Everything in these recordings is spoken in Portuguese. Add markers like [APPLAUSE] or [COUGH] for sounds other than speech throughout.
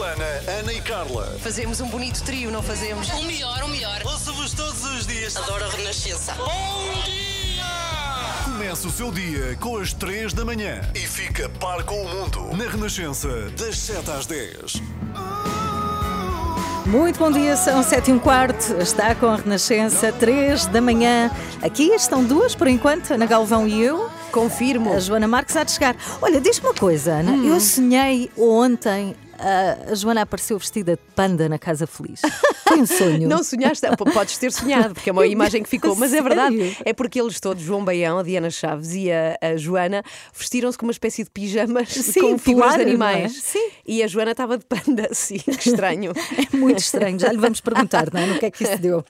Joana, Ana e Carla. Fazemos um bonito trio, não fazemos? O melhor, o melhor. Ouço-vos todos os dias. Adoro a Renascença. Bom dia! Começa o seu dia com as 3 da manhã e fica par com o mundo na Renascença, das 7 às 10. Muito bom dia, são 7 e um quarto, está com a Renascença, 3 da manhã. Aqui estão duas por enquanto, Ana Galvão e eu. Confirmo. A Joana Marques há de chegar. Olha, diz-me uma coisa, Ana. Eu sonhei ontem. Ah, a Joana apareceu vestida de panda na Casa Feliz. Foi um sonho. Não sonhaste? Ah, Podes ter sonhado, porque é uma [LAUGHS] imagem que ficou, mas é verdade. É porque eles todos, João Baião, a Diana Chaves e a, a Joana, vestiram-se com uma espécie de pijamas Sim, com figuras de é? animais. Sim. E a Joana estava de panda, [LAUGHS] sim, que estranho. É muito estranho, já lhe vamos perguntar, não é? No que é que isso deu?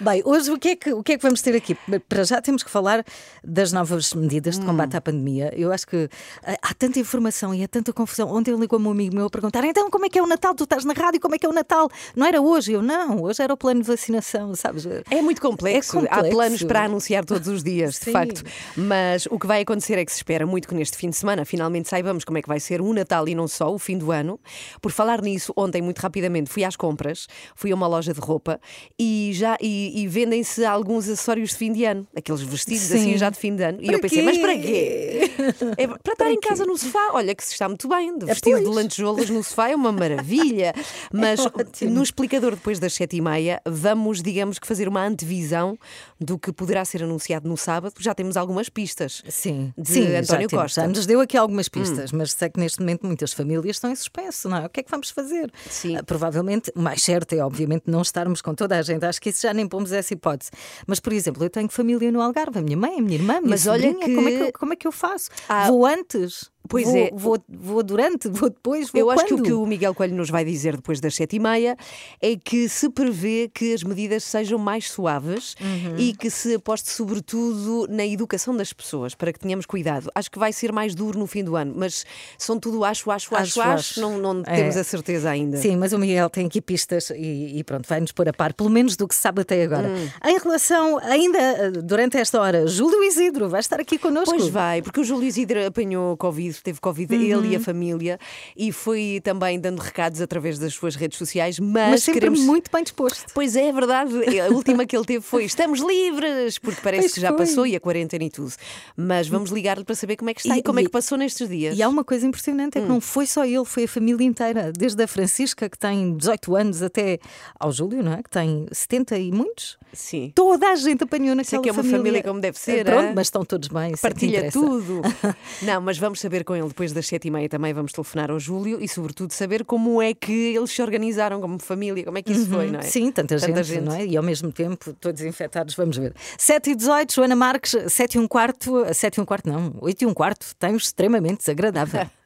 Bem, hoje o que, é que, o que é que vamos ter aqui? Para já temos que falar das novas medidas de combate à pandemia. Eu acho que ah, há tanta informação e há tanta confusão. Ontem ligou-me um amigo meu a perguntar: então como é que é o Natal? Tu estás na rádio, como é que é o Natal? Não era hoje? Eu não, hoje era o plano de vacinação, sabes? É muito complexo. É complexo. Há planos para anunciar todos os dias, de facto. Mas o que vai acontecer é que se espera muito que neste fim de semana finalmente saibamos como é que vai ser o Natal e não só o fim do ano. Por falar nisso, ontem, muito rapidamente, fui às compras, fui a uma loja de roupa e já e, e vendem-se alguns acessórios de fim de ano, aqueles vestidos Sim. assim já de fim de ano. e Para eu pensei, quê? mas para quê? É para [LAUGHS] estar em casa no sofá. Olha, que se está muito bem, de vestido de pois. lantejoulas no sofá é uma maravilha. [LAUGHS] Mas ótimo. no explicador depois das sete e meia, vamos, digamos que fazer uma antevisão do que poderá ser anunciado no sábado, já temos algumas pistas. Sim, de sim, António já, Costa. Hum. já nos deu aqui algumas pistas, mas sei que neste momento muitas famílias estão em suspenso, não é? O que é que vamos fazer? Sim. Ah, provavelmente, o mais certo é, obviamente, não estarmos com toda a gente. Acho que isso já nem pomos essa hipótese. Mas, por exemplo, eu tenho família no Algarve, a minha mãe, a minha irmã, a minha Mas olha sobrinha, como, é que que- eu, como é que eu faço? Ah, vou antes? Pois vou, é. Vou, vou durante? [LAUGHS] Vou depois? Vou Eu acho que o quando? que o Miguel Coelho nos vai dizer depois das sete e meia é que se prevê que as medidas sejam mais suaves Uhum. e que se aposte sobretudo na educação das pessoas, para que tenhamos cuidado. Acho que vai ser mais duro no fim do ano, mas são tudo acho, acho, acho, Acho, acho, acho. não, não É. temos a certeza ainda. Sim, mas o Miguel tem aqui pistas e, e pronto, vai-nos pôr a par, pelo menos do que se sabe até agora. Hum. Em relação, ainda eh, durante esta hora, Júlio Isidro vai estar aqui connosco. Pois vai, porque o Júlio Isidro apanhou Covid, teve Covid ele Uhum. e a família, e foi também dando recados através das suas redes sociais, mas, mas sempre queremos. muito bem disposto. Pois é, é verdade. A última que ele teve foi Estamos livres, porque parece Pois que já foi. passou e a quarentena e tudo. Mas vamos ligar-lhe para saber como é que está e, E- como é e- que passou nestes dias. E há uma coisa impressionante: é Hum. que não foi só ele, foi a família inteira, desde a Francisca, que tem 18 anos, até ao Júlio, não é? Que tem 70 e muitos. Sim. Toda a gente apanhou naquela que é uma família como deve ser, Pronto, hã? mas estão todos bem. é Partilha tudo. [LAUGHS] Não, mas vamos saber com ele depois das sete e meia também. Vamos telefonar ao Júlio e, sobretudo, saber como é que eles se organizaram como família, como é que isso foi, não é? Uhum. Sim, tanta, Tanta gente, gente. não é? E ao mesmo tempo, todos infectados, vamos ver. 7 e 18, Joana Marques, 7 e um quarto, 7 e um quarto não, 8 e um quarto, tem extremamente desagradável. [LAUGHS]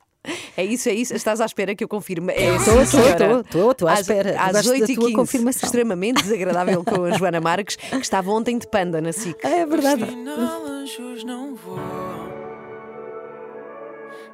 É isso, é isso. Estás à espera que eu confirme. Estou, estou, estou, estou, estou à Às- espera. Às 8 e tua 15 confirmação. extremamente desagradável com a [LAUGHS] Joana Marques, que estava ontem de panda na SIC. É verdade. anjos não vou.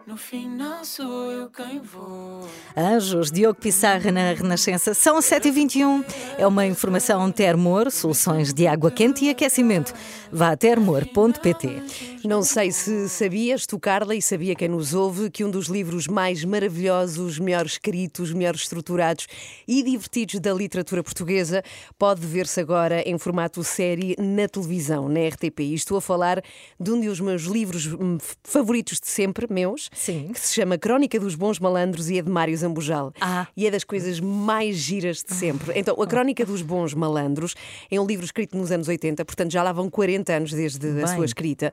No final sou eu quem vou. Anjos, Diogo Pissarra na Renascença, são 7h21. É uma informação Termor, soluções de água quente e aquecimento. Vá a termor.pt. Não sei se sabias, tu, Carla, e sabia quem nos ouve, que um dos livros mais maravilhosos, melhor escritos, melhor estruturados e divertidos da literatura portuguesa pode ver-se agora em formato série na televisão, na RTP. E estou a falar de um dos meus livros hum, favoritos de sempre, meus, Sim. que se chama Crónica dos Bons Malandros e é de Mário Zambujal. Ah. E é das coisas mais giras de sempre. Então, A Crónica dos Bons Malandros é um livro escrito nos anos 80, portanto já lá vão 40 anos desde a Bem. sua escrita.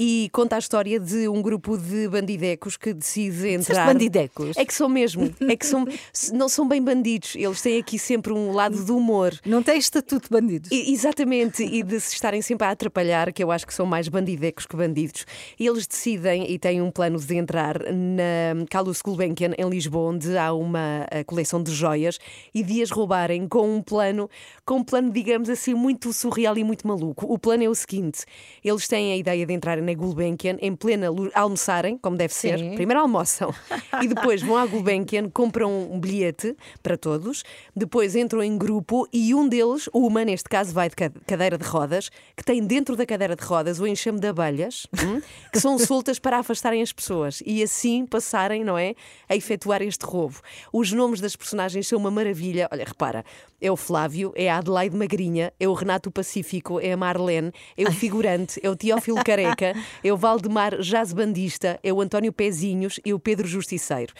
E conta a história de um grupo de bandidecos que decide entrar. bandidecos? É que são mesmo. É que são, não são bem bandidos. Eles têm aqui sempre um lado do humor. Não tem estatuto de bandidos. E- Exatamente, e de se estarem sempre a atrapalhar, que eu acho que são mais bandidecos que bandidos. E eles decidem e têm um plano de entrar na Carlos Gulbenkian, em Lisboa, onde há uma eh, coleção de joias, e de as roubarem com um plano, com um plano, digamos assim, muito surreal e muito maluco. O plano é o seguinte: eles têm a ideia de entrarem na Gulbenkian em plena luz, almoçarem, como deve ser. Sim. Primeiro almoçam [LAUGHS] e depois vão à Gulbenkian, compram um bilhete para todos, depois entram em grupo e um deles, uma neste caso, vai de ca- cadeira de rodas, que tem dentro da cadeira de rodas o enxame de abelhas, hum, que são soltas para afastarem as pessoas. E assim passarem, não é? A efetuar este roubo. Os nomes das personagens são uma maravilha. Olha, repara, é o Flávio, é a Adelaide Magrinha, é o Renato Pacífico, é a Marlene, é o figurante, é o Teófilo Careca, [LAUGHS] é o Valdemar Jazz Bandista, é o António Pezinhos e o Pedro Justiceiro.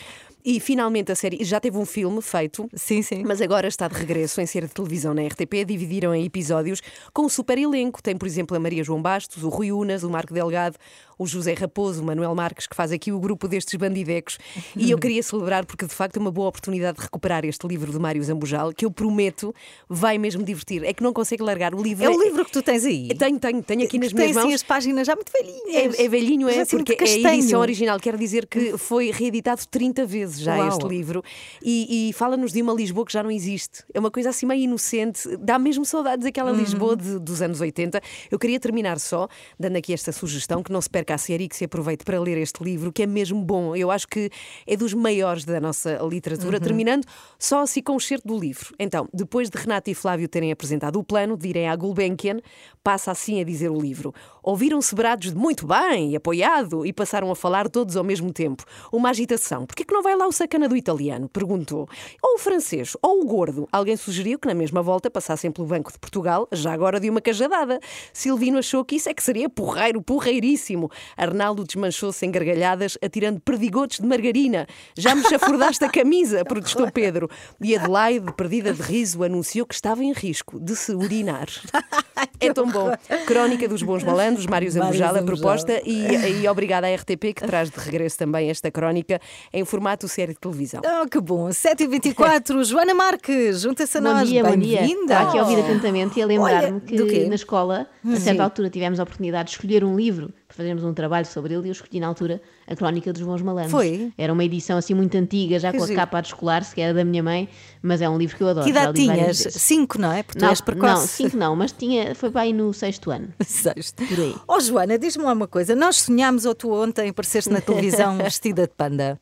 E finalmente a série já teve um filme feito. Sim, sim. Mas agora está de regresso em série de televisão na RTP. Dividiram em episódios com um super elenco. Tem, por exemplo, a Maria João Bastos, o Rui Unas, o Marco Delgado, o José Raposo, o Manuel Marques, que faz aqui o grupo destes bandidecos. E eu [LAUGHS] queria celebrar porque, de facto, é uma boa oportunidade de recuperar este livro de Mário Zambujal, que eu prometo vai mesmo divertir. É que não consegue largar o livro. É o livro que tu tens aí. Tenho, tenho, tenho aqui nas Tem minhas mãos. as páginas já muito velhinhas. É, é velhinho, é, assim porque é a edição original. Quer dizer que foi reeditado 30 vezes já Uau. este livro e, e fala-nos de uma Lisboa que já não existe. É uma coisa assim meio inocente, dá mesmo saudades daquela Uhum. Lisboa de- dos anos 80. Eu queria terminar só, dando aqui esta sugestão, que não se perca e que se aproveite para ler este livro, que é mesmo bom. Eu acho que é dos maiores da nossa literatura, Uhum. terminando só assim com o excerto do livro. Então, depois de Renato e Flávio terem apresentado o plano de irem à Gulbenkian, passa assim a dizer o livro. Ouviram-se brados de muito bem, apoiado, e passaram a falar todos ao mesmo tempo. Uma agitação. Por que que não vai lá o sacana do italiano? Perguntou. Ou o francês, ou o gordo. Alguém sugeriu que na mesma volta passassem pelo Banco de Portugal, já agora de uma cajadada. Silvino achou que isso é que seria porreiro, porreiríssimo. Arnaldo desmanchou-se em gargalhadas, atirando perdigotes de margarina. Já me chafurdaste a camisa, [LAUGHS] protestou Pedro. E Adelaide, perdida de riso, anunciou que estava em risco de se urinar. [LAUGHS] É tão bom. Crónica dos Bons Malandros, Mário Zambujal, a Zambujal. proposta, e, [LAUGHS] e obrigada à RTP que traz de regresso também esta crónica em formato série de televisão. Oh, que bom. 7h24, [LAUGHS] Joana Marques, junta-se a Bom nós. dia, bom dia. Bem-vinda. Estava aqui a ouvir atentamente e a lembrar-me que na escola, a certa altura, tivemos a oportunidade de escolher um livro fazermos um trabalho sobre ele e eu escolhi na altura a Crónica dos Bons Malandros. Foi? Era uma edição assim muito antiga, já Que com a capa a descolar, se que era da minha mãe, mas é um livro que eu adoro. Que idade tinhas? Cinco, não é? Porque tu Não, és precoce. não, cinco não, mas tinha, foi para aí no sexto ano. [LAUGHS] Sexto. Por aí. Oh, Joana, diz-me lá uma coisa. Nós sonhámos ou tu ontem apareceste na televisão [LAUGHS] vestida de panda?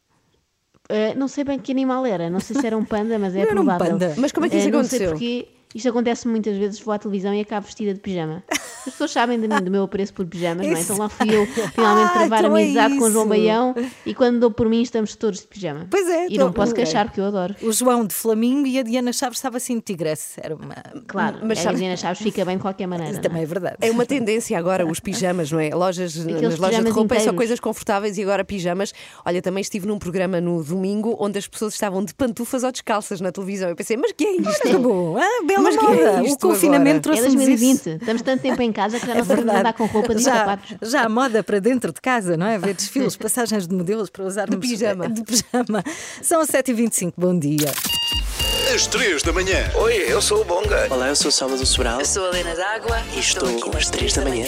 Uh, não sei bem que animal era, não sei se era um panda, mas é Não era um provável. panda. Mas como é que isso Uh, não aconteceu? sei porque isto acontece muitas vezes, vou à televisão e acabo vestida de pijama. As pessoas sabem de mim, do meu apreço por pijamas, não é? Então lá fui eu finalmente [LAUGHS] Ah, travar então é amizade com o João. Baião e quando dou por mim estamos todos de pijama. Pois é, E não então- posso ok. queixar porque eu adoro. O João de Flamingo e a Diana Chaves estava assim de tigresse. Era uma. Claro, Mas mas a Diana Chaves fica bem de qualquer maneira. não é? Também é verdade. É uma tendência agora, os pijamas, não é? Lojas, nas lojas de roupa é só inteiros. coisas confortáveis e agora pijamas. Olha, também estive num programa no domingo onde as pessoas estavam de pantufas ou descalças na televisão. Eu pensei, mas que é isto? Que bom. Ah, bela Mas que é moda. o confinamento agora? É trouxe-nos isso. 2020, estamos tanto tempo em casa que já É não sabemos verdade. andar com roupas e já, sapatos. já há moda para dentro de casa, não é? Ver desfiles, passagens de modelos para usarmos De pijama. De pijama. São as 7h25. Bom dia. Às 3 da manhã. Oi, eu sou o Bonga. Olá, eu sou o Salvador Sobral Eu sou a Helena D'Água e estou às 3 da manhã.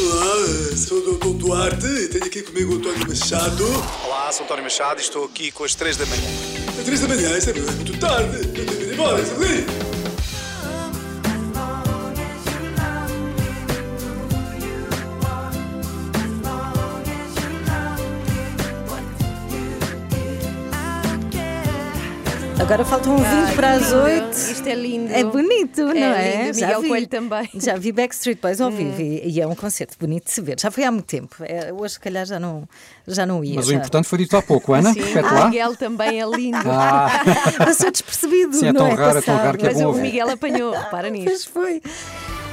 Olá, sou o Dr. Duarte e tenho aqui comigo o António Machado. Olá, sou António Machado e estou aqui com as 3 da manhã. Às três da manhã, isso é muito tarde. Eu tenho de ir embora, isso ali. Agora faltam 20 para as 8. Isto é lindo. É bonito, não é? lindo. Miguel Coelho também. Já vi Backstreet Boys ao vivo e, e é um concerto bonito de se ver. Já foi há muito tempo. É, hoje, se calhar, já não, já não ia. Mas o já. importante foi dito há pouco, Ana. Sim, o lá. Miguel também é lindo. Ah, [LAUGHS] Passou despercebido. Sim, é não tão raro, é tão Passado. raro que é Mas bom o ouvir. Miguel apanhou, repara [LAUGHS] Pois nisto. foi.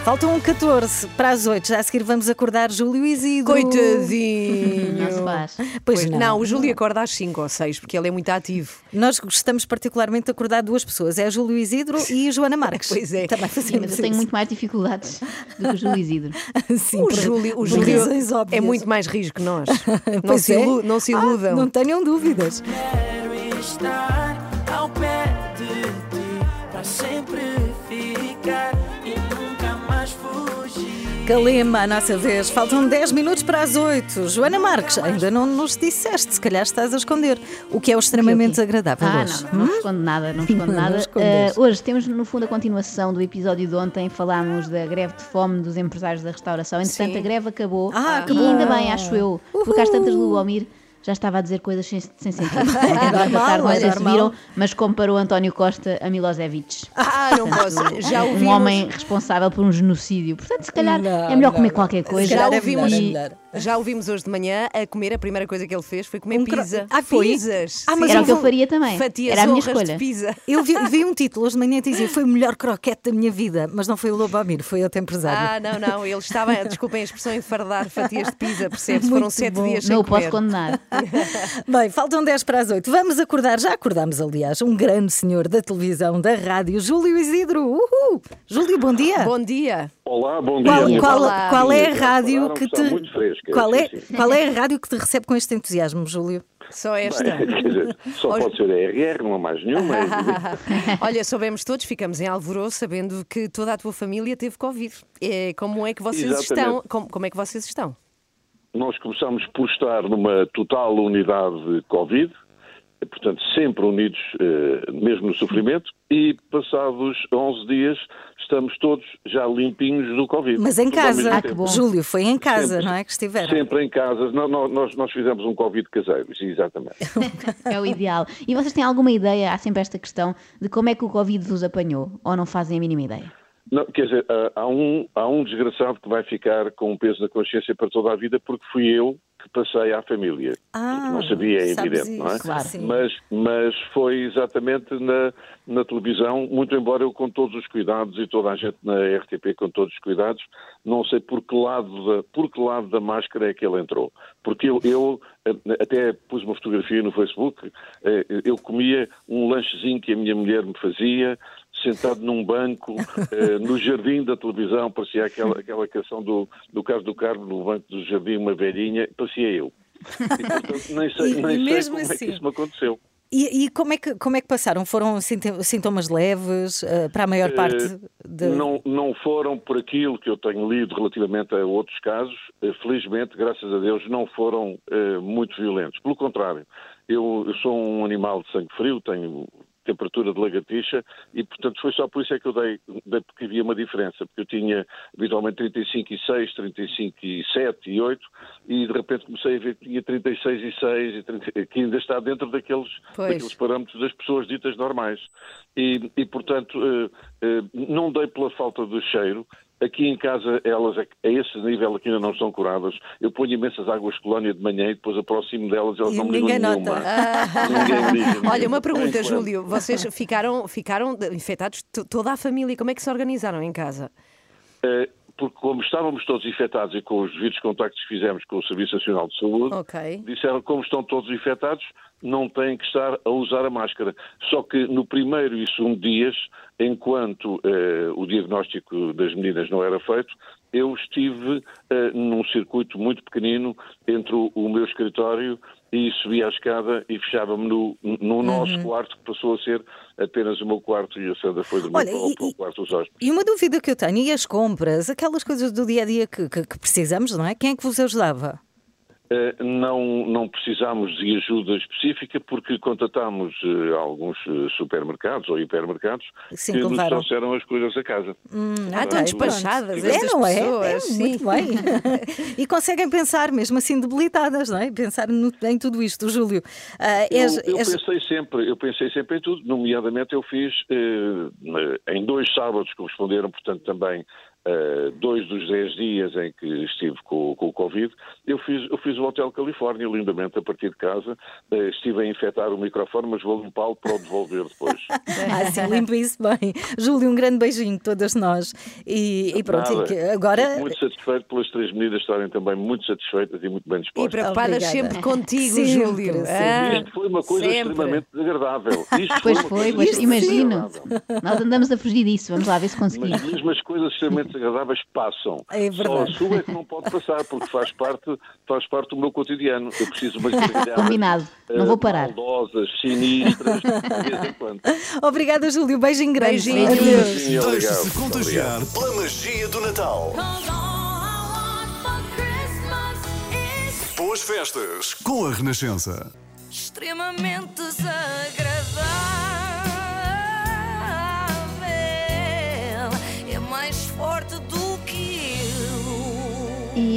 Faltam 14 para as 8. Já a seguir vamos acordar Júlio Isidro. Coitadinho. Não se faz. Pois, Pois, não. o Júlio acorda às 5 ou 6 porque ele é muito ativo. Nós gostamos particularmente de acordar duas pessoas. É a Júlio Isidro e a Joana Marques. [LAUGHS] Pois é. Também Sim, mas eu tenho muito mais dificuldades do que o Júlio Isidro. [LAUGHS] Sim, O Júlio, o Júlio é muito mais rijo que nós. [LAUGHS] não, Pois se é. ilu- não se Ah, iludam. não tenham dúvidas. Quero estar Calema, a nossa vez. Faltam 10 minutos para as 8. Joana Marques, ainda não nos disseste, se calhar estás a esconder, o que é o extremamente desagradável Ah, hoje. não, não, não escondo nada, não [LAUGHS] escondo Não nada. escondes. Eh, hoje temos, no fundo, a continuação do episódio de ontem. Falámos da greve de fome dos empresários da restauração. Entretanto, Sim. a greve acabou. Ah, e ainda bom. bem, acho eu. Porque às tantas, Luomir, já estava a dizer coisas sem, sem sentido. Ontem durante a normal, tarde, não é sei se viram, mas comparou António Costa a Milosevic. Ah, não posso. Já Um ouvimos. homem responsável por um genocídio. Portanto, se calhar Não, é melhor não, comer não. qualquer coisa. Já é melhor, ouvimos, é já ouvimos hoje de manhã a comer, a primeira coisa que ele fez foi comer Um cro- pizza. Ah, foi? Pizzas. Ah, mas. Era o que eu faria também. Fatias Era a minha escolha. pizza. [LAUGHS] Eu vi, vi um título hoje de manhã que dizia foi o melhor croquete da minha vida, mas não foi o Lobamir, foi outro empresário. Ah, não, não. Ele estava, desculpem a expressão, em fardar fatias de pizza, percebe-se? Foram Muito sete bom. dias sem Não o posso comer. condenar. [LAUGHS] Bem, faltam 10 para as 8. Vamos acordar, já acordámos, aliás, um grande senhor da televisão, da rádio, Júlio Isidro. Uhul! Júlio, bom dia. Bom dia. Olá, bom dia. Qual, Olá. qual é a rádio que te. fresca, Qual é, qual é a rádio que te recebe com este entusiasmo, Júlio? Só esta. [LAUGHS] Quer dizer, só Hoje- pode ser a RR, não há mais nenhuma. [LAUGHS] Olha, soubemos todos, ficamos em alvoroço sabendo que toda a tua família teve Covid. É, como é que vocês Exatamente. estão? Como, como é que vocês estão? Nós começamos por estar numa total unidade Covid, portanto, sempre unidos, eh, mesmo no sofrimento, e passados 11 dias estamos todos já limpinhos do Covid. Mas em casa. Ah, que tempo. bom. Júlio, foi em casa, Sempre. não é? Que estiveram. Sempre em casa. Nó- Nós, nós fizemos um Covid caseiro, exatamente. É o ideal. E vocês têm alguma ideia? Há sempre esta questão de como é que o Covid vos apanhou? Ou não fazem a mínima ideia? Não, quer dizer, há- há um, há um desgraçado que vai ficar com um peso na consciência para toda a vida porque fui eu que passei à família. Ah, não sabia, é evidente, não é? isso, Claro. Mas, mas foi exatamente na, na televisão, muito embora eu com todos os cuidados e toda a gente na RTP com todos os cuidados, não sei por que lado da, por que lado da máscara é que ele entrou. Porque eu, eu até pus uma fotografia no Facebook, eh, eu comia um lanchezinho que a minha mulher me fazia, sentado num banco, [LAUGHS] eh, no jardim da televisão, parecia aquela, aquela canção do, do Carlos do Carmo, no banco do jardim, uma velhinha, parecia eu. E, portanto, nem [LAUGHS] sei, E- e nem sei mesmo como é assim- que isso me aconteceu. E, e como, é que, como é que passaram? Foram sintomas leves eh, para a maior parte de... Não, não foram por aquilo que eu tenho lido relativamente a outros casos. Eh, Felizmente, graças a Deus, não foram eh, muito violentos. Pelo contrário, eu, eu sou um animal de sangue frio, tenho temperatura de lagartixa e, portanto, foi só por isso é que eu dei, dei porque havia uma diferença, porque eu tinha habitualmente 35 e 6, 35 e 7 e 8 e de repente comecei a ver que tinha 36 e 6 e 30, que ainda está dentro daqueles, Pois. daqueles parâmetros das pessoas ditas normais. E, e, portanto, eh, eh, não dei pela falta de cheiro. Aqui em casa, elas, a esse nível aqui ainda não estão curadas. Eu ponho imensas águas de colónia de manhã e depois aproximo delas elas E não me ligam [LAUGHS] ninguém nenhuma. nota. Ninguém liga. Olha, uma pergunta. Júlio. Vocês ficaram, ficaram infectados, to- toda a família. Como é que se organizaram em casa? Eh, Porque como estávamos todos infectados e com os devidos contactos que fizemos com o Serviço Nacional de Saúde, Ok. disseram que como estão todos infectados, não têm que estar a usar a máscara. Só que no primeiro e segundo dias, enquanto eh, o diagnóstico das meninas não era feito, eu estive eh, num circuito muito pequenino entre o, o meu escritório e subia a escada e fechava-me no, no nosso quarto, que passou a ser apenas o meu quarto e a Sandra foi dormir Olha, para, e- para o quarto dos hóspedes. E uma dúvida que eu tenho, e as compras, aquelas coisas do dia a dia que, que- que precisamos, não é? Quem é que vos ajudava? Eh, Não, não precisámos de ajuda específica porque contatámos eh, alguns eh, supermercados ou hipermercados Sim, que nos trouxeram as coisas a casa. Ah, estão despachadas é, não é? pessoas. É, sim. muito bem. [LAUGHS] e conseguem pensar, mesmo assim debilitadas, não é? Pensar no- em tudo isto, Júlio. Ah, és- eu, eu és- pensei sempre, eu pensei sempre em tudo, nomeadamente eu fiz eh, em dois sábados corresponderam, portanto, também eh, dois dos dez dias em que estive com, com o Covid, eu fiz, eu fiz o Hotel Califórnia lindamente a partir de casa, eh, estive a infectar o microfone, mas vou limpá-lo para o devolver depois. [LAUGHS] Ah, sim, limpa isso bem. Júlio, um grande beijinho, todas nós. E, e pronto, Nada. e que agora. Fico muito satisfeito pelas três meninas estarem também muito satisfeitas e muito bem E dispostas. preocupadas Obrigada. sempre contigo, Sempre, Júlio. sempre. Ah, Isto foi uma coisa sempre. extremamente desagradável. [LAUGHS] Isto Pois foi, pois extremamente imagino. Nós andamos a fugir disso. Vamos lá ver se conseguimos. Mas mesmo as coisas extremamente desagradáveis passam. É Só a verdade. sua é que não pode passar, porque faz parte, faz parte do meu cotidiano. Eu preciso de umas [LAUGHS] gargalhadas, Combinado. Não vou eh, parar. Maldosas, sinistras, de vez em quando. [LAUGHS] Obrigada, Júlio. Beijinho grande. Beijinho. Adeus. Deixe-se contagiar pela magia do Natal. Boas festas com a Renascença. Extremamente desagradável.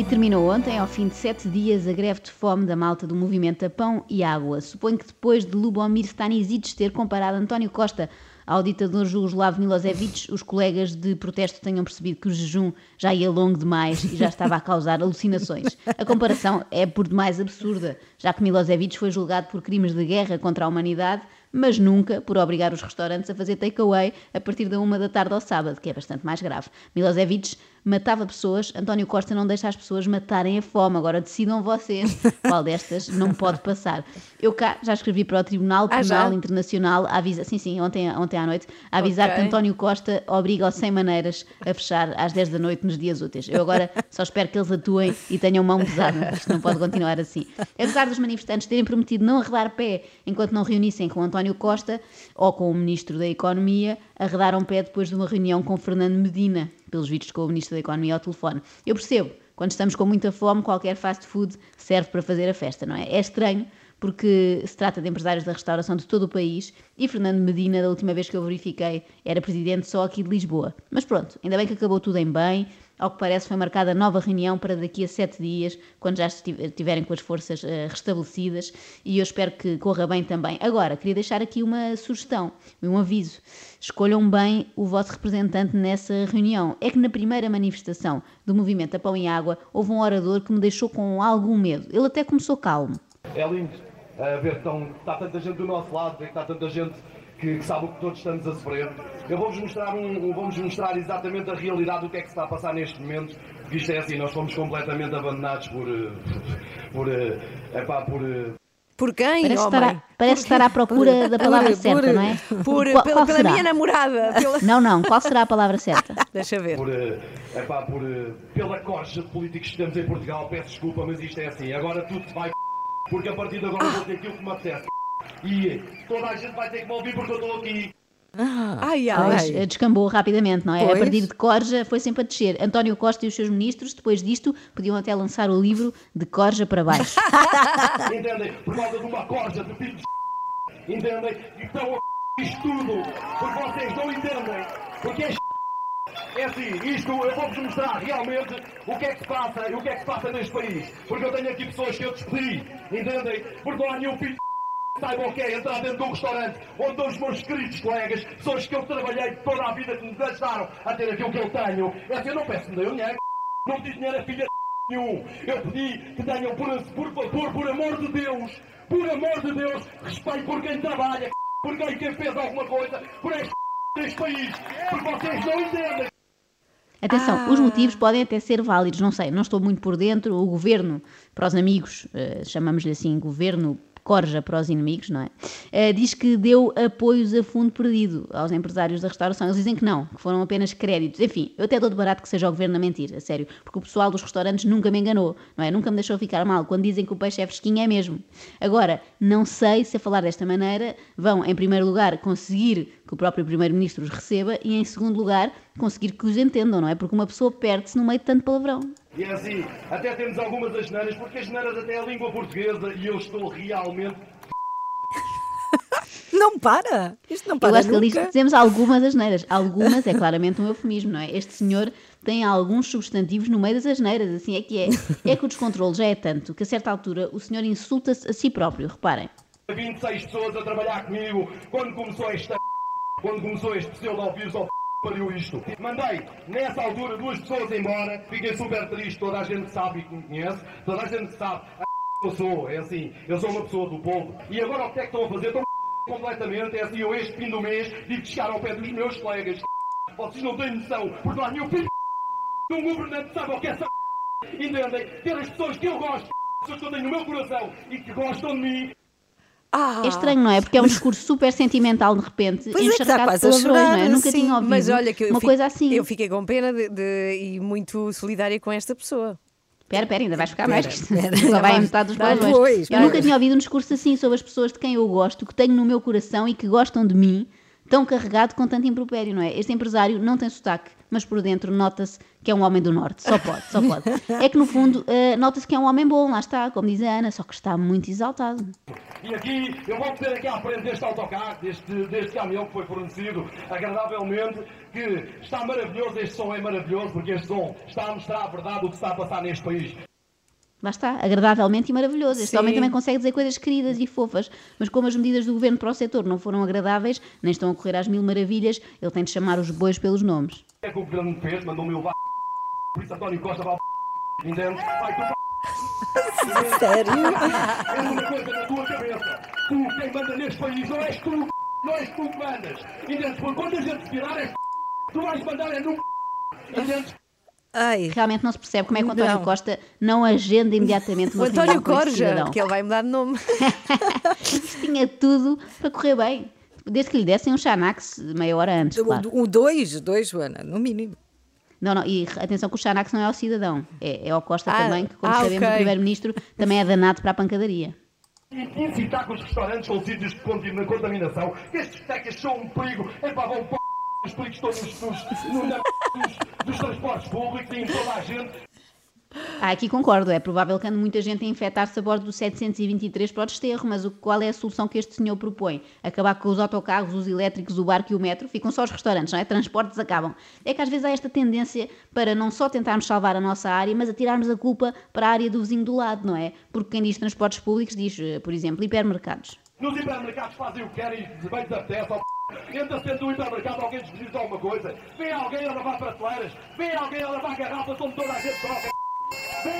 E terminou ontem, ao fim de sete dias, a greve de fome da malta do movimento a Pão e Água. Suponho que depois de Lubomir Stanisic ter comparado António Costa ao ditador jugoslavo Milosevic, os colegas de protesto tenham percebido que o jejum já ia longo demais e já estava a causar alucinações. A comparação é por demais absurda, já que Milosevic foi julgado por crimes de guerra contra a humanidade, mas nunca por obrigar os restaurantes a fazer takeaway a partir da uma da tarde ao sábado, que é bastante mais grave. Milosevic matava pessoas, António Costa não deixa as pessoas matarem a fome. Agora decidam vocês [LAUGHS] qual destas não pode passar. Eu cá já escrevi para o Tribunal Ah? Penal Internacional a avisar, sim, sim, ontem, ontem à noite, a avisar Ok. que António Costa obriga ao 100 maneiras a fechar às 10 da noite nos dias úteis. Eu agora só espero que eles atuem e tenham mão pesada. Isto não pode continuar assim. Apesar dos manifestantes terem prometido não arredar pé enquanto não reunissem com António Costa ou com o Ministro da Economia, arredaram pé depois de uma reunião com Fernando Medina, pelos vistos com o Ministro da Economia ao telefone. Eu percebo, quando estamos com muita fome, qualquer fast food serve para fazer a festa, não é? É estranho porque se trata de empresários da restauração de todo o país e Fernando Medina, da última vez que eu verifiquei, era presidente só aqui de Lisboa. Mas pronto, ainda bem que acabou tudo em bem. Ao que parece, foi marcada nova reunião para daqui a sete dias, quando já esti- estiverem com as forças eh, restabelecidas, e eu espero que corra bem também. Agora, queria deixar aqui uma sugestão, um aviso. Escolham bem o vosso representante nessa reunião. É que na primeira manifestação do movimento a Pão e Água, houve um orador que me deixou com algum medo. Ele até começou calmo. É lindo uh, ver tão, está tanta gente do nosso lado, está tanta gente que, que sabe o que todos estamos a sofrer. Eu vou-vos mostrar, um, vou-vos mostrar exatamente a realidade do que é que se está a passar neste momento. Porque isto é assim, nós fomos completamente abandonados por. uh, por. uh, epá, por. uh, Por quem, Parece, homem? estar à, parece estar à procura da palavra por- certa, não é? Por, Qual- pela, qual pela será? minha namorada. Pela... Não, não, qual será a palavra certa? [LAUGHS] Deixa ver. por, uh, epá, por uh, pela corja de políticos que temos em Portugal, peço desculpa, mas isto é assim. Agora tudo se vai porque a partir de agora eu vou ter aquilo que me apetece. E toda a gente vai ter que me ouvir porque eu estou aqui. Ai, Pois, ai. eh, descambou rapidamente, não é? Pois. A partir de Corja foi sempre a descer. António Costa e os seus ministros, depois disto, podiam até lançar o livro de Corja para baixo. [LAUGHS] Entendem? Por causa de uma corja de filhos de [LAUGHS] Entendem? E estão a isto tudo. Porque vocês não entendem. Porque é [LAUGHS] é assim, isto eu vou-vos mostrar realmente o que é que se passa e o que é que se passa neste país. Porque eu tenho aqui pessoas que eu despedi, entendem? Porque não há nenhum filho que saiba o que é entrar dentro de um restaurante onde os meus queridos colegas, pessoas que eu trabalhei toda a vida que me deixaram a ter aquilo que eu tenho. É assim, eu não peço dinheiro, dinheiro. Não pedi dinheiro a filha de nenhum. Eu pedi que tenham, por, por favor, por amor de Deus, por amor de Deus, respeito por quem trabalha, por quem, quem fez alguma coisa, por este, [LAUGHS] deste país. Porque vocês não entendem. Atenção, os motivos podem até ser válidos, não sei, não estou muito por dentro. O governo, para os amigos, eh, chamamos-lhe assim, governo corja para os inimigos, não é? Eh, diz que deu apoios a fundo perdido aos empresários da restauração. Eles dizem que não, que foram apenas créditos. Enfim, eu até dou de barato que seja o governo a mentir, a sério, porque o pessoal dos restaurantes nunca me enganou, não é? Nunca me deixou ficar mal. Quando dizem que o peixe é fresquinho, é mesmo. Agora, não sei se a falar desta maneira vão, em primeiro lugar, conseguir que o próprio Primeiro-Ministro os receba e, em segundo lugar, conseguir que os entendam, não é? Porque uma pessoa perde-se no meio de tanto palavrão. E é assim, até temos algumas asneiras, porque as asneiras até é a língua portuguesa e eu estou realmente [LAUGHS] Não para! Isto não para Eu acho que ali dizemos algumas asneiras. Algumas é claramente um eufemismo, não é? Este senhor tem alguns substantivos no meio das asneiras, assim é que é. É que o descontrole já é tanto que a certa altura o senhor insulta-se a si próprio, reparem. 26 pessoas a trabalhar comigo quando começou esta quando começou este pseudo-vírus ao pariu isto. Mandei, nessa altura, duas pessoas embora, fiquei super triste, toda a gente sabe e que me conhece, toda a gente sabe [LAUGHS] eu sou, é assim, eu sou uma pessoa do povo. E agora o que é que estão a fazer? Estão [LAUGHS] completamente, é assim, eu este fim do mês tive de chegar ao pé dos meus colegas. [LAUGHS] Vocês não têm noção, porque há nenhum filho de um governante que sabe o que é essa Entendem? Ter as pessoas que eu gosto, pessoas que eu tenho no meu coração e que gostam de mim, Ah, É estranho, não é? Porque é um discurso super sentimental de repente, Pois é encharcado de quase a palavrões, não é? Eu nunca sim. tinha ouvido Mas olha que eu uma fi- coisa assim. Eu fiquei com pena de, de- e muito solidária com esta pessoa. Espera, espera, ainda vais ficar mais. que isto. Só vai a metade dos palavrões. Eu nunca tinha ouvido um discurso assim sobre as pessoas de quem eu gosto, que tenho no meu coração e que gostam de mim, tão carregado com tanto impropério, não é? Este empresário não tem sotaque, mas por dentro nota-se que é um homem do Norte. Só pode, só pode. É que no fundo eh, nota-se que é um homem bom, lá está, como diz a Ana, só que está muito exaltado. E aqui, eu vou meter aqui à frente deste autocarro, deste, deste caminhão que foi fornecido agradavelmente, que está maravilhoso, este som é maravilhoso, porque este som está a mostrar a verdade do que está a passar neste país. Lá está, agradavelmente e maravilhoso. Este Sim. homem também consegue dizer coisas queridas e fofas, mas como as medidas do governo para o setor não foram agradáveis, nem estão a correr às mil maravilhas, ele tem de chamar os bois pelos nomes. O é que o governo me fez? Mandou-me levar por isso António Costa vai entende? Vai tu [LAUGHS] Sério? É uma coisa na tua cabeça. Tu, quem manda neste país, não és tu, não és tu que mandas. Entendes? Porque quando a gente virar, é tu vais mandar é no Entendes? Ai. Realmente não se percebe como é que o António Não. Costa não agenda imediatamente O uma António com este Corja, porque ele vai mudar de nome. [LAUGHS] Isto tinha tudo para correr bem. Desde que lhe dessem um Xanax meia hora antes, claro. O, o dois, dois, Joana, no mínimo. Não, não, e atenção que o Xanax não é ao cidadão, é, é ao Costa Ah, também, que como ah, sabemos ok. o primeiro-ministro também é danado para a pancadaria. E incitar que os restaurantes são sítios de contam- contaminação. Que estes tecas são um perigo. É para vão. Os perigos todos na- dos, dos transportes públicos em toda a gente. Ah, aqui concordo, é provável que ande muita gente a infectar-se a bordo do 723 para o desterro, mas o, qual é a solução que este senhor propõe? Acabar com os autocarros, os elétricos, o barco e o metro? Ficam só os restaurantes, não é? Transportes acabam. É que às vezes há esta tendência para não só tentarmos salvar a nossa área, mas a tirarmos a culpa para a área do vizinho do lado, não é? Porque quem diz transportes públicos diz, eh, por exemplo, hipermercados. Nos hipermercados fazem o que querem bem ó p***. Entra dentro do hipermercado, alguém lhes precisa de alguma coisa. Vem alguém a lavar prateleiras. Vem alguém a lavar garrafas onde toda a gente troca. Vem!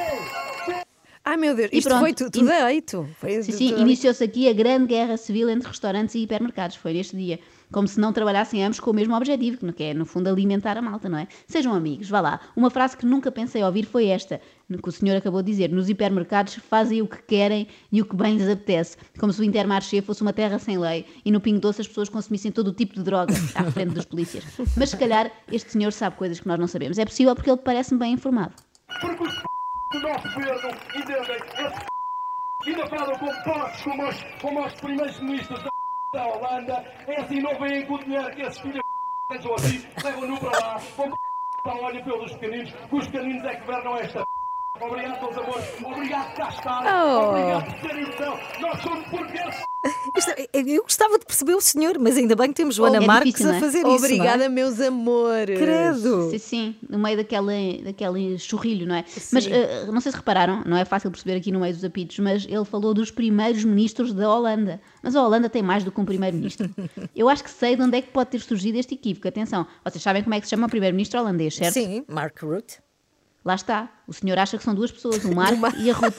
Vem! Ai meu Deus, E isto pronto, foi tu- tudo in- eito. Foi Sim, tudo- sim, iniciou-se aqui a grande guerra civil entre restaurantes e hipermercados. Foi neste dia. Como se não trabalhassem ambos com o mesmo objetivo, que é, no fundo, alimentar a malta, não é? Sejam amigos, vá lá. Uma frase que nunca pensei ouvir foi esta, que o senhor acabou de dizer. Nos hipermercados fazem o que querem e o que bem lhes apetece. Como se o Intermarché fosse uma terra sem lei e no Pingo Doce as pessoas consumissem todo o tipo de droga [LAUGHS] à frente dos polícias. Mas se calhar este senhor sabe coisas que nós não sabemos. É possível porque ele parece-me bem informado. Porque os p... do nosso governo, entendem? Esses p... ainda falam com porcos como os, como os primeiros ministros da, da Holanda. É assim, não veem com o dinheiro que esses filhos de p... aqui, levam-no para lá, vão p... para olho pelos pequeninos, que os pequeninos é que governam esta p... Obrigado, meus amores. Obrigado estarem. Oh. Obrigado por terem noção. Nós somos portugueses. [LAUGHS] É, eu gostava de perceber o senhor, mas ainda bem que temos Joana É Marques difícil, a é? fazer isso. Obrigada, não é? meus amores. Credo. Sim, sim, no meio daquele, daquele churrilho, não é? Mas eh, não sei se repararam, não é fácil perceber aqui no meio dos apitos, mas ele falou dos primeiros ministros da Holanda. Mas a Holanda tem mais do que um primeiro-ministro. [LAUGHS] Eu acho que sei de onde é que pode ter surgido este equívoco. Atenção, vocês sabem como é que se chama o primeiro-ministro holandês, certo? Sim, Mark Rutte. Lá está. O senhor acha que são duas pessoas, o [LAUGHS] Marco e a Ruth.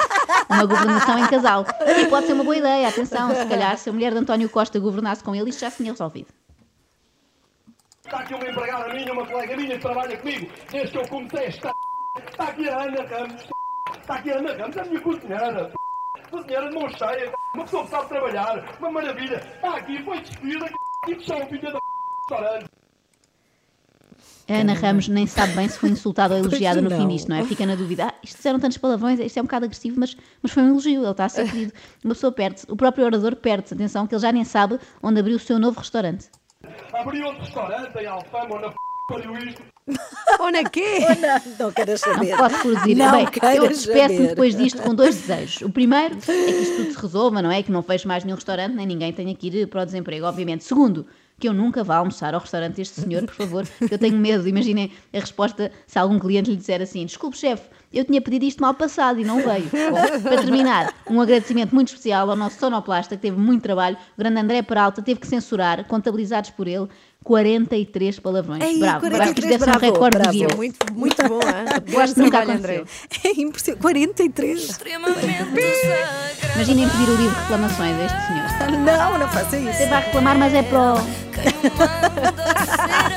Uma governação em casal. E pode ser uma boa ideia, atenção, se calhar se a mulher de António Costa governasse com ele, isto já se tinha resolvido. Está aqui uma empregada minha, uma colega minha que trabalha comigo desde que eu comecei a estar. Está aqui a Ana Ramos. Está aqui a Ana Ramos, a minha cozinheira. Cozinheira de mão cheia. Uma pessoa que sabe trabalhar. Uma maravilha. Está aqui, foi despedida. E fechou o filho da restaurante. A Ana Ramos nem sabe bem se foi insultada ou [LAUGHS] elogiada no fim disto, não é? Fica na dúvida. Ah, isto disseram tantos palavrões, isto é um bocado agressivo, mas, mas foi um elogio, ele está a ser querido. Uma pessoa perde-se, o próprio orador perde-se, atenção, que ele já nem sabe onde abriu o seu novo restaurante. Abri outro restaurante em Alfama ou na p. pariu isto. Ou na quê? Não, não queres saber. Não pode produzir. Não Bem, eu despeço-me depois disto com dois desejos. O primeiro é que isto tudo se resolva, não é? Que não feche mais nenhum restaurante, nem ninguém tenha que ir para o desemprego, obviamente. Segundo, que eu nunca vá almoçar ao restaurante deste senhor, por favor, porque eu tenho medo. Imaginem a resposta se algum cliente lhe disser assim: desculpe, chefe, eu tinha pedido isto mal passado e não veio. Bom, para terminar, um agradecimento muito especial ao nosso sonoplasta, que teve muito trabalho. O grande André Peralta teve que censurar, contabilizados por ele, 43 palavrões. Ei, bravo, bravo, 43, isto deve ser um bravo, recorde bravo. Guinness. Muito, muito bom, hein? [LAUGHS] Que nunca trabalho, André. aconteceu. É impressionante. 43. Imaginem pedir o livro de reclamações a este senhor. Não, não faça isso. Você vai reclamar, mas é pro. [LAUGHS]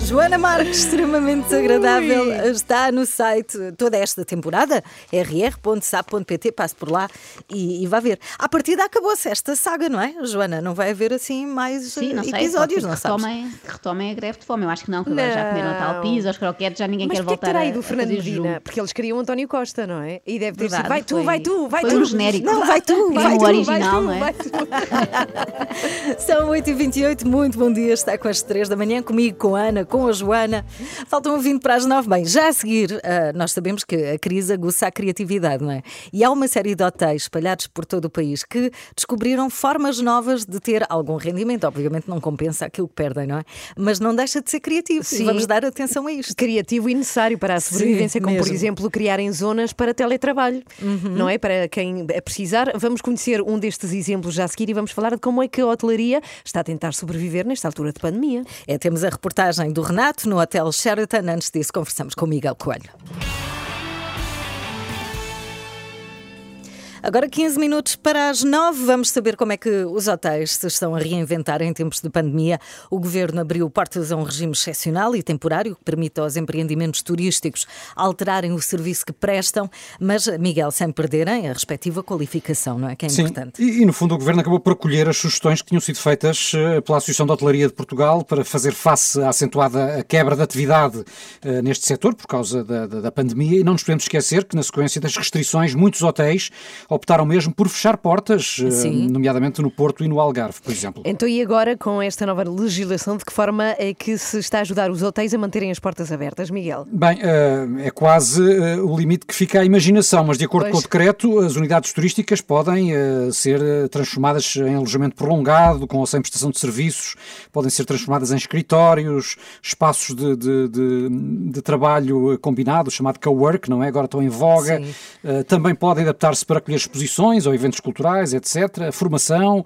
Joana Marques, extremamente desagradável, está no site toda esta temporada, rr.sap.pt, passe por lá e, e vá ver. À partida acabou-se esta saga, não é, Joana? Não vai haver assim mais Sim, não eh, sei, episódios, pode não que sabes? retomem, que retomem a greve de fome. Eu acho que não, que agora já comeram a tal pizza, os croquetes, já ninguém Mas quer que voltar terá a, ido a Fernando. Medina? Porque eles queriam António Costa, não é? E deve ter sido vai tu, foi- vai tu, vai foi tu. um genérico. Não, vai tu, Foi vai tu, original, vai tu, é? São 8h28, muito bom dia. Está com as 3 da manhã, comigo, com a Ana, com a Joana. Faltam 20 para as 9. Bem, já a seguir, ah, nós sabemos que a crise aguça a criatividade, não é? E há uma série de hotéis espalhados por todo o país que descobriram formas novas de ter algum rendimento. Obviamente não compensa aquilo que perdem, não é? Mas não deixa de ser criativo. E Sim. vamos dar atenção a isto. Criativo e necessário para a sobrevivência, como por mesmo. exemplo criarem zonas para teletrabalho, não é? Para quem a precisar. Vamos conhecer um destes exemplos já a seguir e vamos falar de como é que a hotelaria está a tentar sobreviver nesta altura de pandemia. É, temos a reportagem do Renato no Hotel Sheraton. Antes disso, conversamos com Miguel Coelho. Agora 15 minutos para as 9. Vamos saber como é que os hotéis se estão a reinventar em tempos de pandemia. O governo abriu portas a um regime excepcional e temporário que permite aos empreendimentos turísticos alterarem o serviço que prestam, mas, Miguel, sem perderem a respectiva qualificação, não é? Que é Sim, importante. e, e, no fundo o Governo acabou por acolher as sugestões que tinham sido feitas eh, pela Associação de Hotelaria de Portugal para fazer face à acentuada quebra de atividade eh, neste setor por causa da, da- da pandemia e não nos podemos esquecer que na sequência das restrições muitos hotéis optaram mesmo por fechar portas, eh, Sim. nomeadamente no Porto e no Algarve, por exemplo. Então, e agora com esta nova legislação, de que forma é que se está a ajudar os hotéis a manterem as portas abertas, Miguel? Bem, eh, é quase eh, o limite que fica à imaginação, mas de acordo Pois. com o decreto, as unidades turísticas podem ser transformadas em alojamento prolongado, com ou sem prestação de serviços, podem ser transformadas em escritórios, espaços de, de- de- de trabalho combinado, chamado co-work, não é? Agora estão em voga. Sim. Também podem adaptar-se para acolher exposições ou eventos culturais, etc., formação,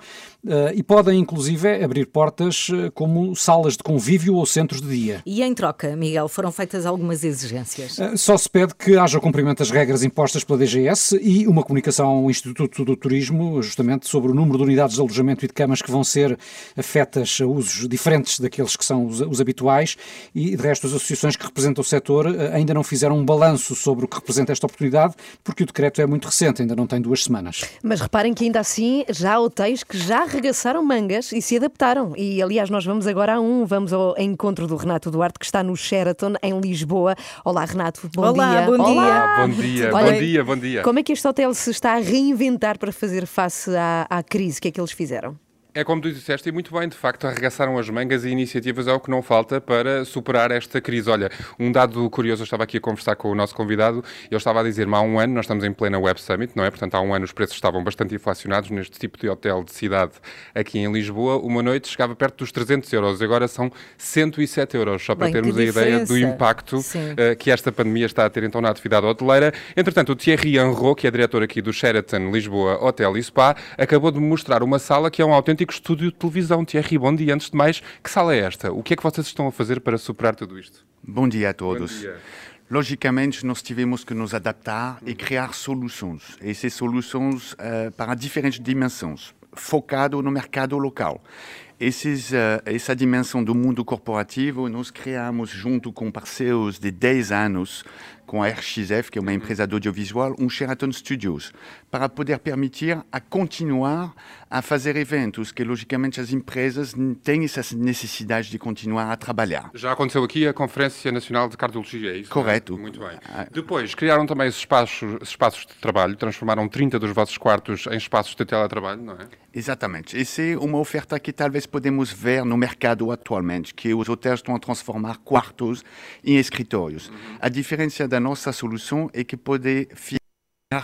e podem, inclusive, abrir portas eh, como salas de convívio ou centros de dia. E em troca, Miguel, foram feitas algumas exigências. Uh, Só se pede que haja o cumprimento das regras impostas pela DGS e uma comunicação ao Instituto do Turismo, justamente sobre o número de unidades de alojamento e de camas que vão ser afetas a usos diferentes daqueles que são os, os habituais. E, de resto, as associações que representam o setor uh, ainda não fizeram um balanço sobre o que representa esta oportunidade, porque o decreto é muito recente, ainda não tem duas semanas. Mas reparem que ainda assim já há hotéis que já arregaçaram mangas e se adaptaram. E aliás, nós vamos agora a um, vamos ao encontro do Renato Duarte, que está no Sheraton, em Lisboa. Olá, Renato, bom Olá, dia. bom dia. Olá. Bom dia, Olha, bom dia, bom dia. Como é que este hotel se está a reinventar para fazer face à, à crise? O que é que eles fizeram? É como tu disseste, e muito bem, de facto, arregaçaram as mangas e iniciativas é o que não falta para superar esta crise. Olha, um dado curioso, eu estava aqui a conversar com o nosso convidado, ele estava a dizer-me há um ano, nós estamos em plena Web Summit, não é? Portanto, há um ano os preços estavam bastante inflacionados neste tipo de hotel de cidade aqui em Lisboa. Uma noite chegava perto dos 300 euros, agora são 107 euros, só para Bem, termos a ideia do impacto eh, que esta pandemia está a ter então na atividade hoteleira. Entretanto, o Thierry Anro, que é diretor aqui do Sheraton Lisboa Hotel e Spa, acabou de me mostrar uma sala que é um autêntico estúdio de televisão. Thierry, bom dia. Antes de mais, que sala é esta? O que é que vocês estão a fazer para superar tudo isto? Bom dia a todos. Bom dia. Logicamente, nós tivemos que nos adaptar e criar soluções. E essas soluções eh, para diferentes dimensões, focado no mercado local. Esses, eh, essa dimensão do mundo corporativo, nós criamos, junto com parceiros de 10 anos, com a RXF, que é uma empresa de audiovisual, um Sheraton Studios, para poder permitir a continuar a fazer eventos que, logicamente, as empresas têm essa necessidade de continuar a trabalhar. Já aconteceu aqui a Conferência Nacional de Cardiologia, é isso? é? Correto. Muito bem. Depois, criaram também esses espaços, espaços de trabalho, transformaram 30 dos vossos quartos em espaços de teletrabalho, não é? Exatamente. Essa é uma oferta que talvez podemos ver no mercado atualmente, que os hotéis estão a transformar quartos em escritórios. A diferença da nossa solução é que pode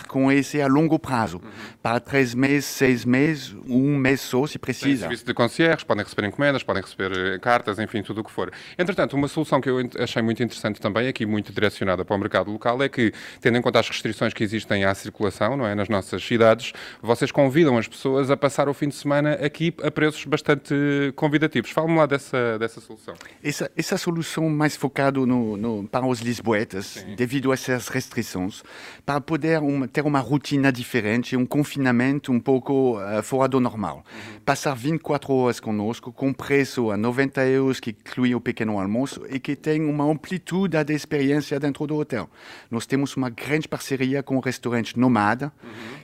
com esse a longo prazo, para três meses, seis meses, um mês só, se Tem precisa. serviço de concierge, podem receber encomendas, podem receber eh, cartas, enfim, tudo o que for. Entretanto, uma solução que eu achei muito interessante também, aqui muito direcionada para o mercado local, é que, tendo em conta as restrições que existem à circulação não é, nas nossas cidades, vocês convidam as pessoas a passar o fim de semana aqui a preços bastante convidativos. Fala-me lá dessa, dessa solução. Essa, essa solução mais focada no, no- para os lisboetas, devido a essas restrições, para poder um um, ter uma rotina diferente, um confinamento um pouco uh, fora do normal. Passar 24 horas conosco, com preço a 90 euros, que inclui o pequeno almoço e que tem uma amplitude de experiência dentro do hotel. Nós temos uma grande parceria com o restaurante Nomada,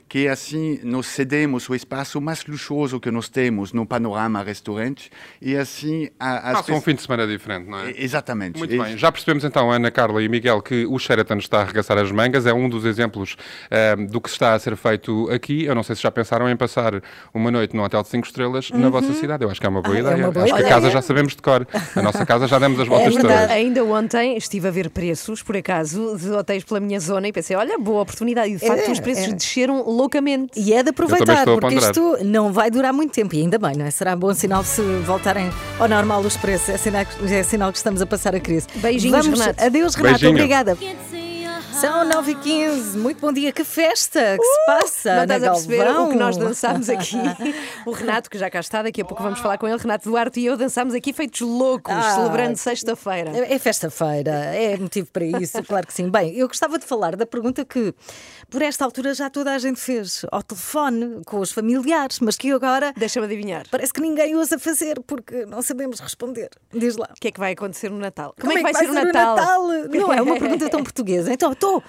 que assim nós cedemos o espaço mais luxuoso que nós temos no Panorama Restaurante e assim... A, as Passa um fim de semana diferente, não é? Exatamente. Muito bem. Já percebemos então, Ana Carla e Miguel, que o Sheraton está a arregaçar as mangas. É um dos exemplos eh, do que está a ser feito aqui. Eu não sei se já pensaram em passar uma noite num hotel de 5 estrelas na Uhum. vossa cidade. Eu acho que é uma boa Ah, é ideia. uma boa acho que a ideia. casa já sabemos de cor. A nossa casa já demos as [LAUGHS] É voltas verdade. todas. Ainda ontem estive a ver preços, por acaso, de hotéis pela minha zona e pensei, olha, boa oportunidade. E de facto É, os preços é. desceram loucamente. E é de aproveitar, porque isto não vai durar muito tempo. E ainda bem, não é? Será bom sinal se voltarem ao normal os preços. É sinal, que- é sinal que estamos a passar a crise. Beijinhos, Vamos, Renato. Adeus, Renato. Beijinho. Obrigada. São 9 h 15 Muito bom dia. Que festa que se passa Uh, Não estás a perceber o que nós dançámos aqui. o Renato, que já cá está, daqui a pouco vamos falar com ele. Renato Duarte e eu dançámos aqui feitos loucos, Ah, celebrando sexta-feira. É festa-feira, é motivo para isso, [LAUGHS] claro que sim. Bem, eu gostava de falar da pergunta que, por esta altura, já toda a gente fez ao telefone, com os familiares, mas que agora. Deixa-me adivinhar. Parece que ninguém ousa fazer, porque não sabemos responder. Diz lá. O que é que vai acontecer no Natal? Como, é que vai ser, o Natal? Não é uma pergunta tão [LAUGHS] portuguesa. Então, estou,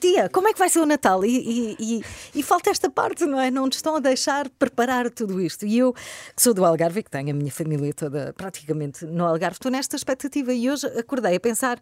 tia, como é que vai ser o Natal? E, e- e- e falta esta parte, não é? Não nos estão a deixar preparar tudo isto. E eu, que sou do Algarve e que tenho a minha família toda praticamente no Algarve, estou nesta expectativa e hoje acordei a pensar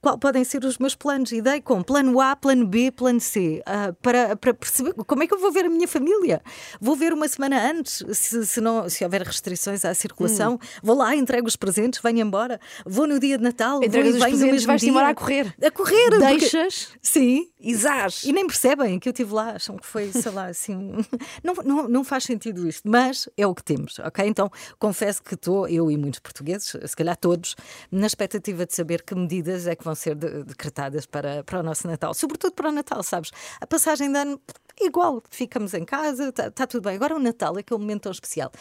qual podem ser os meus planos. E dei com plano A, plano B, plano C, ah, para, para perceber como é que eu vou ver a minha família. Vou ver uma semana antes, se, se, não, se houver restrições à circulação. Hum. Vou lá, entrego os presentes, venho embora. Vou no dia de Natal, Entregas vou os e venho no presentes, vais-te embora a correr. A correr. porque- Deixas Sim. e zás. E nem percebem que eu estive lá, acham que foi, sei lá, assim. [LAUGHS] Não, não, não faz sentido isto, mas é o que temos, ok? Então confesso que estou, eu e muitos portugueses, se calhar todos, na expectativa de saber que medidas é que vão ser de- decretadas para, para o nosso Natal. Sobretudo para o Natal, sabes? A passagem de ano. Igual, ficamos em casa, está tudo bem. Agora o Natal é aquele momento tão especial.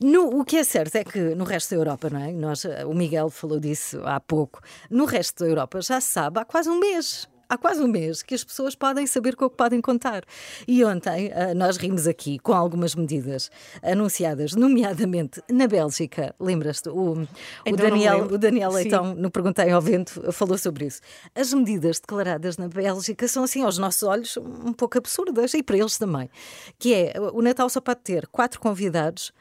No, o que é certo é que no resto da Europa, não é? Nós, o Miguel falou disso há pouco. No resto da Europa já se sabe há quase um mês há quase um mês que as pessoas podem saber com o que podem contar. E ontem ah, nós rimos aqui com algumas medidas anunciadas, nomeadamente na Bélgica. Lembras-te? O, o Daniel, o Daniel Sim. Leitão, no Perguntei ao Vento, falou sobre isso. As medidas declaradas na Bélgica são, assim, aos nossos olhos, um pouco absurdas e para eles também. Que é, o Natal só pode ter quatro convidados.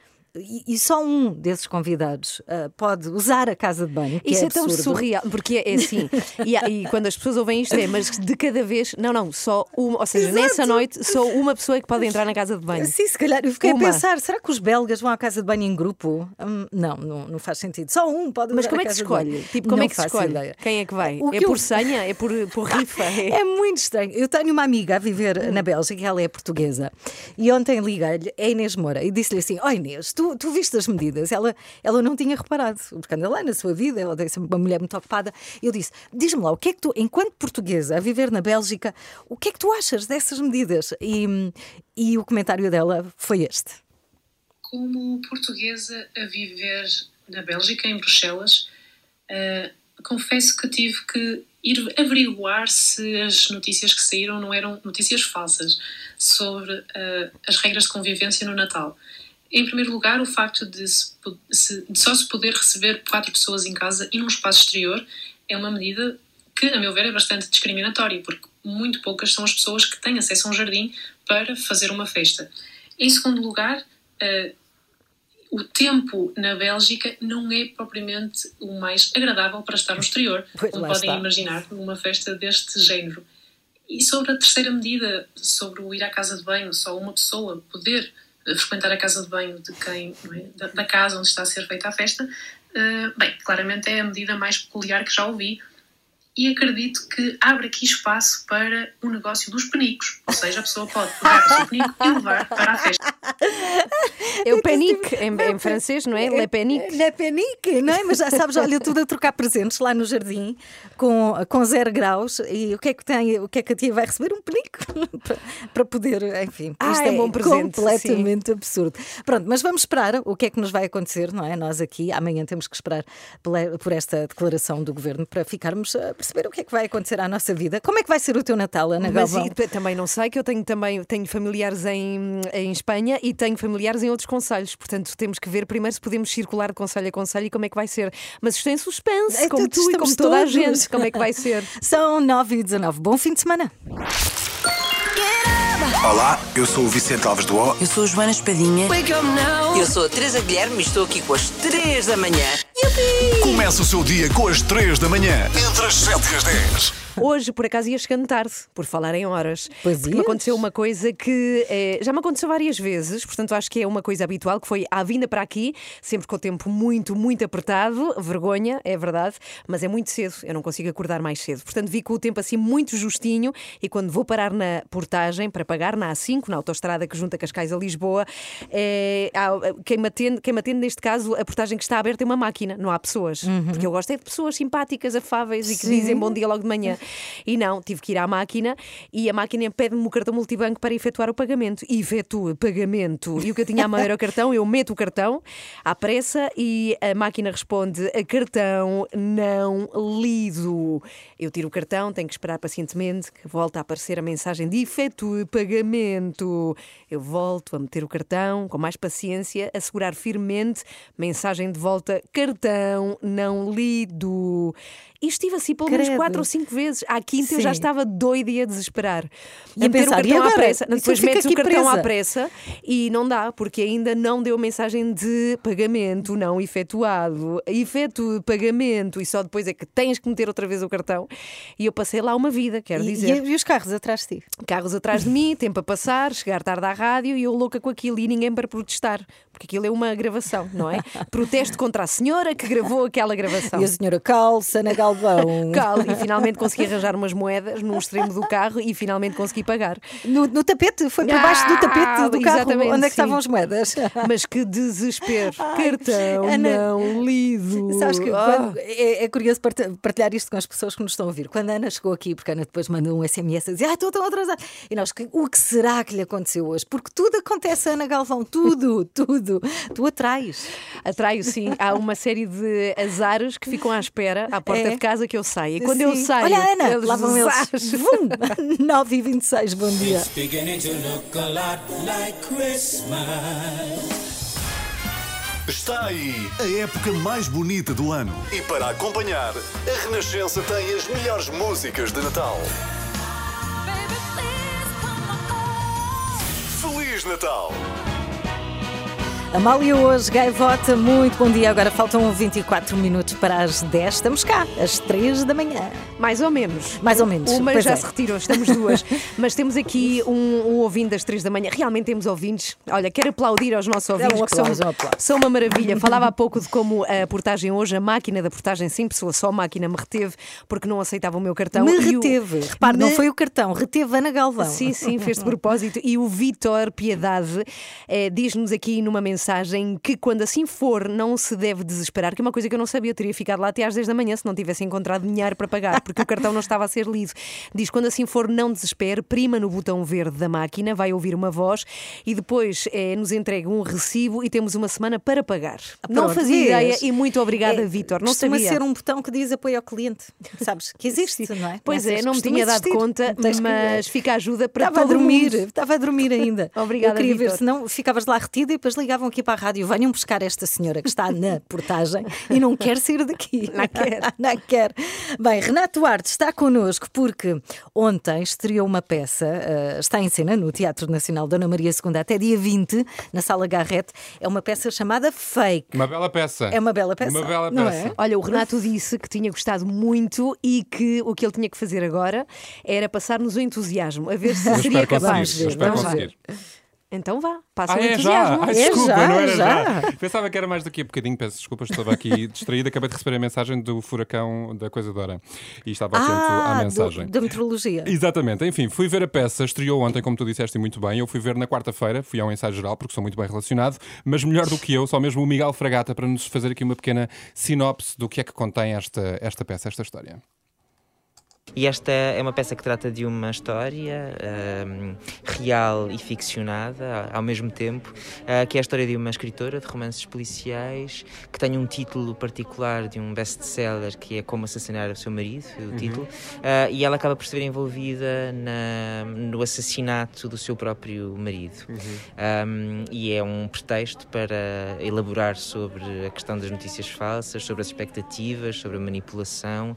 E, só um desses convidados ah, pode usar a casa de banho. Isso é, é, tão surreal, porque é assim, e, e quando as pessoas ouvem isto é, mas de cada vez, não, não, só uma, ou seja, Exato. nessa noite, só uma pessoa é que pode entrar na casa de banho. Sim, se calhar. Eu fiquei Uma. a pensar, será que os belgas vão à casa de banho em grupo? Hum, não, não, não faz sentido. Só um pode Mas como é que se escolhe? Tipo, como Não é que se escolhe? ideia. Quem é que vai? O é que por eu- senha? É por, por rifa? É... [LAUGHS] É muito estranho. Eu tenho uma amiga a viver na Bélgica, ela é portuguesa, e ontem liguei-lhe, é Inês Moura, e disse-lhe assim: Ó Inês, tu, tu viste as medidas? Ela, ela não tinha reparado, porque anda lá na sua vida, ela é uma mulher muito ocupada. Eu disse: Diz-me lá, o que é que tu, enquanto portuguesa a viver na Bélgica, o que é que tu achas dessas medidas? E, e o comentário dela foi este. como portuguesa a viver na Bélgica, em Bruxelas, eh, confesso que tive que ir averiguar se as notícias que saíram não eram notícias falsas sobre eh, as regras de convivência no Natal. Em primeiro lugar, o facto de, se de só se poder receber quatro pessoas em casa e num espaço exterior é uma medida que, a meu ver, é bastante discriminatória, porque muito poucas são as pessoas que têm acesso a um jardim para fazer uma festa. Em segundo lugar, eh, o tempo na Bélgica não é propriamente o mais agradável para estar no exterior, [LAUGHS] Pois, como podem está. imaginar, numa festa deste género. E sobre a terceira medida, sobre o ir à casa de banho, só uma pessoa poder frequentar a casa de banho de quem, é, da, da casa onde está a ser feita a festa, eh, bem, claramente é a medida mais peculiar que já ouvi e acredito que abre aqui espaço para o negócio dos penicos, ou seja, a pessoa pode pegar o seu penico e levar para a festa. É o panique em, em francês, não é? Le panique. Le panique, não é? Mas já sabes, olha, tudo a trocar presentes lá no jardim com, com zero graus. E o que é que tem? O que é que a tia vai receber? Um penico [LAUGHS] para- poder, enfim. Ah, isto é um bom presente, Completamente absurdo. Pronto, mas vamos esperar o que é que nos vai acontecer, não é? Nós aqui amanhã temos que esperar por esta declaração do governo para ficarmos a perceber o que é que vai acontecer à nossa vida. Como é que vai ser o teu Natal, Ana Mas Galvão? e- também não sei, que eu tenho também tenho familiares em, em Espanha e tenho familiares em outros conselhos. Portanto, temos que ver primeiro se podemos circular de conselho a conselho e como é que vai ser. Mas isto é em suspense, É, como tu e como toda a todos. gente, como é que vai ser. [LAUGHS] São 9 e 19. Bom fim de semana. Olá, eu sou o Vicente Alves do O. Eu sou a Joana Espadinha. Eu sou a Teresa Guilherme e estou aqui com as 3 da manhã. Começa o seu dia com as 3 da manhã, entre as 7 e as 10. Hoje, por acaso, ia chegando tarde, por falar em horas. Pois Porque me aconteceu uma coisa que eh, já me aconteceu várias vezes, portanto acho que é uma coisa habitual, que foi à vinda para aqui, sempre com o tempo muito, muito apertado, vergonha, é verdade, mas é muito cedo, eu não consigo acordar mais cedo. Portanto, vi com o tempo assim muito justinho e quando vou parar na portagem para pagar na A5, na autostrada que junta Cascais a Lisboa, eh, há- quem, me atende, quem me atende, neste caso, a portagem que está aberta é uma máquina, não há pessoas. Porque eu gosto é de pessoas simpáticas, afáveis e que Sim. dizem bom dia logo de manhã. E não, tive que ir à máquina e a máquina pede-me o cartão multibanco para efetuar o pagamento. E efetua pagamento. E o que eu tinha à mão era o cartão, eu meto o cartão à pressa e a máquina responde: a cartão não lido. Eu tiro o cartão, tenho que esperar pacientemente que volta a aparecer a mensagem de efetue pagamento. Eu volto a meter o cartão com mais paciência, a segurar firmemente, mensagem de volta: cartão não lido. E estive assim pelo menos Credo. quatro ou cinco vezes. À quinta eu já Sim. estava doida e a desesperar. E a meter pensar, o "E cartão à agora? pressa. Isso Depois metes o cartão à presa." pressa e não dá, porque ainda não deu mensagem de pagamento não efetuado. Efeto pagamento e só depois é que tens que meter outra vez o cartão. E eu passei lá uma vida, quero E, dizer. e- e os carros atrás de ti? Carros atrás de mim, tempo a passar, chegar tarde à rádio e eu louca com aquilo e ninguém para protestar, porque aquilo é uma gravação, não é? [LAUGHS] Protesto contra a senhora que gravou aquela gravação. E a senhora Calça, Ana Galvão. Cal, e finalmente consegui arranjar umas moedas num extremo do carro e finalmente consegui pagar. No, no tapete, foi por baixo do tapete do carro. Onde é que sim. estavam as moedas? Mas que desespero. [LAUGHS] Ai, Cartão Ana, não lido. Sabes que Ah. é, é curioso parti- partilhar isto com as pessoas que nos estão a ouvir. Quando a Ana chegou aqui, porque a Ana depois mandou um SMS a dizer: Ah, estou tão atrasada. E nós, "Que- o que será que lhe aconteceu hoje? Porque tudo acontece, Ana Galvão, tudo, [LAUGHS] tudo. Tu atrás. Atraio, sim. Há uma série de azares que ficam à espera à porta É. de casa que eu saio. E quando eu Sim. saio, Olha, Ana, eles lá vão eles. zás. [LAUGHS] Vum! 9 e 26 bom dia. Está aí a época mais bonita do ano. E para acompanhar, a Renascença tem as melhores músicas de Natal. Feliz Natal! Amália hoje, gaivota, muito bom dia. Agora faltam 24 minutos para as 10. Estamos cá, às 3 da manhã. Mais ou menos. Mais ou menos. Uma pois já é. se retirou, estamos duas. [LAUGHS] Mas temos aqui um, um ouvinte das três da manhã. Realmente temos ouvintes. Olha, quero aplaudir aos nossos ouvintes, um que são, um são uma maravilha. Falava há pouco de como a portagem hoje, a máquina da portagem, sim, pessoa, só a máquina me reteve porque não aceitava o meu cartão. Me E o- reteve. Repare, não Me- foi o cartão, reteve Ana Galvão. Sim, sim, fez de [LAUGHS] propósito. E o Vitor Piedade eh, diz-nos aqui numa mensagem que quando assim for, não se deve desesperar, que é uma coisa que eu não sabia, eu teria ficado lá até às 10 da manhã se não tivesse encontrado dinheiro para pagar, porque o cartão não estava a ser lido. Diz: quando assim for, não desespere, prima no botão verde da máquina, vai ouvir uma voz e depois eh, nos entrega um recibo e temos uma semana para pagar. não Pronto, fazia vês? ideia e muito obrigada, É, Vitor. Não costuma sabia. ser um botão que diz apoio ao cliente. Sabes que existe, não é? Pois é, Nessas não me tinha dado existir. conta, mas fica a ajuda para Estava a dormir, mundo. estava a dormir ainda. [LAUGHS] Obrigada, Eu queria ver, Vítor. se não ficavas lá retida e depois ligavam aqui para a rádio. Venham buscar esta senhora que está na portagem e não quer sair daqui. [LAUGHS] Não quer. [LAUGHS] não quer. Bem, Renato Duarte está connosco porque ontem estreou uma peça, eh, está em cena no Teatro Nacional Dona Maria II até dia 20, na Sala Garrete. É uma peça chamada Fake. Uma bela peça. É uma bela peça. Uma bela não peça. é? Olha, o Renato disse que tinha gostado muito e que o que ele tinha que fazer agora era passar-nos o entusiasmo, a ver se Eu seria capaz. conseguir. Eu espero Vamos ver. Então vá, passa Ah, o é já? entusiasmo. Ai, É desculpa, já, não era é já. já. Pensava que era mais daqui a bocadinho, peço desculpas, estava aqui [LAUGHS] distraído. Acabei de receber a mensagem do furacão da Coisa Dora e estava atento Ah, à do- mensagem. da meteorologia. Exatamente, enfim, fui ver a peça, estreou ontem, como tu disseste muito bem. Eu fui ver na quarta-feira, fui ao ensaio geral, porque sou muito bem relacionado, mas melhor do que eu, só mesmo o Miguel Fragata para nos fazer aqui uma pequena sinopse do que é que contém esta, esta peça, esta história. E esta é uma peça que trata de uma história ahm, real e ficcionada ao mesmo tempo, ah, que é a história de uma escritora de romances policiais que tem um título particular de um best-seller que é Como Assassinar o Seu Marido, o Uhum. título, ah, e ela acaba por se ver envolvida na- no assassinato do seu próprio marido. Um, e é um pretexto para elaborar sobre a questão das notícias falsas, sobre as expectativas, sobre a manipulação.